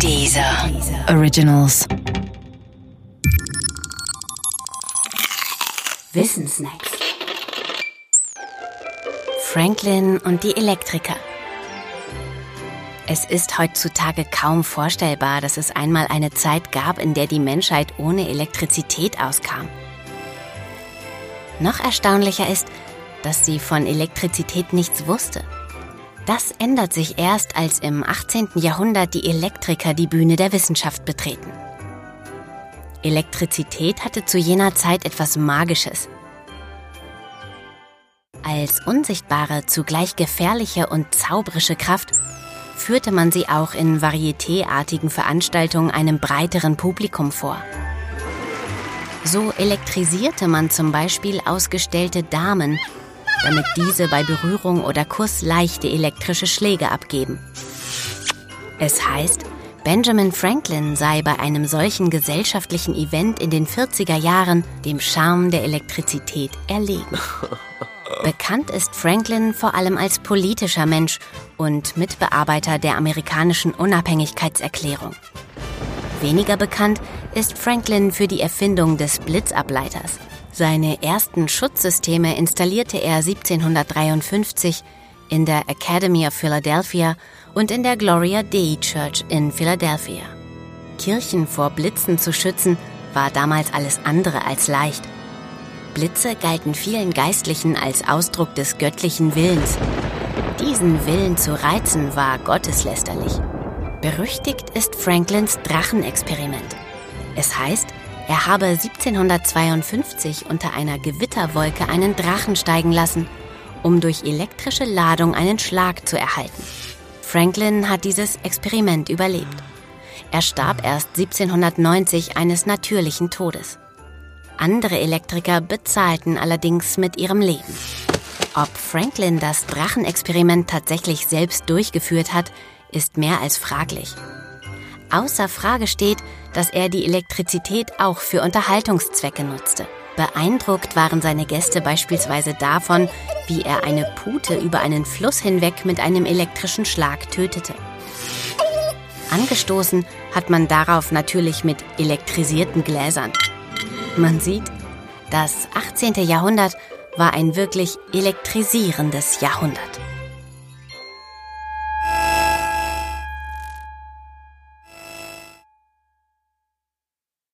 Dieser Originals. Wissensnacks. Franklin und die Elektriker. Es ist heutzutage kaum vorstellbar, dass es einmal eine Zeit gab, in der die Menschheit ohne Elektrizität auskam. Noch erstaunlicher ist, dass sie von Elektrizität nichts wusste. Das ändert sich erst, als im 18. Jahrhundert die Elektriker die Bühne der Wissenschaft betreten. Elektrizität hatte zu jener Zeit etwas Magisches. Als unsichtbare, zugleich gefährliche und zauberische Kraft führte man sie auch in varietéartigen Veranstaltungen einem breiteren Publikum vor. So elektrisierte man zum Beispiel ausgestellte Damen damit diese bei Berührung oder Kuss leichte elektrische Schläge abgeben. Es heißt, Benjamin Franklin sei bei einem solchen gesellschaftlichen Event in den 40er Jahren dem Charme der Elektrizität erlegen. Bekannt ist Franklin vor allem als politischer Mensch und Mitbearbeiter der amerikanischen Unabhängigkeitserklärung. Weniger bekannt ist Franklin für die Erfindung des Blitzableiters. Seine ersten Schutzsysteme installierte er 1753 in der Academy of Philadelphia und in der Gloria Dei Church in Philadelphia. Kirchen vor Blitzen zu schützen, war damals alles andere als leicht. Blitze galten vielen Geistlichen als Ausdruck des göttlichen Willens. Diesen Willen zu reizen war gotteslästerlich. Berüchtigt ist Franklins Drachenexperiment. Es heißt, er habe 1752 unter einer Gewitterwolke einen Drachen steigen lassen, um durch elektrische Ladung einen Schlag zu erhalten. Franklin hat dieses Experiment überlebt. Er starb erst 1790 eines natürlichen Todes. Andere Elektriker bezahlten allerdings mit ihrem Leben. Ob Franklin das Drachenexperiment tatsächlich selbst durchgeführt hat, ist mehr als fraglich. Außer Frage steht, dass er die Elektrizität auch für Unterhaltungszwecke nutzte. Beeindruckt waren seine Gäste beispielsweise davon, wie er eine Pute über einen Fluss hinweg mit einem elektrischen Schlag tötete. Angestoßen hat man darauf natürlich mit elektrisierten Gläsern. Man sieht, das 18. Jahrhundert war ein wirklich elektrisierendes Jahrhundert.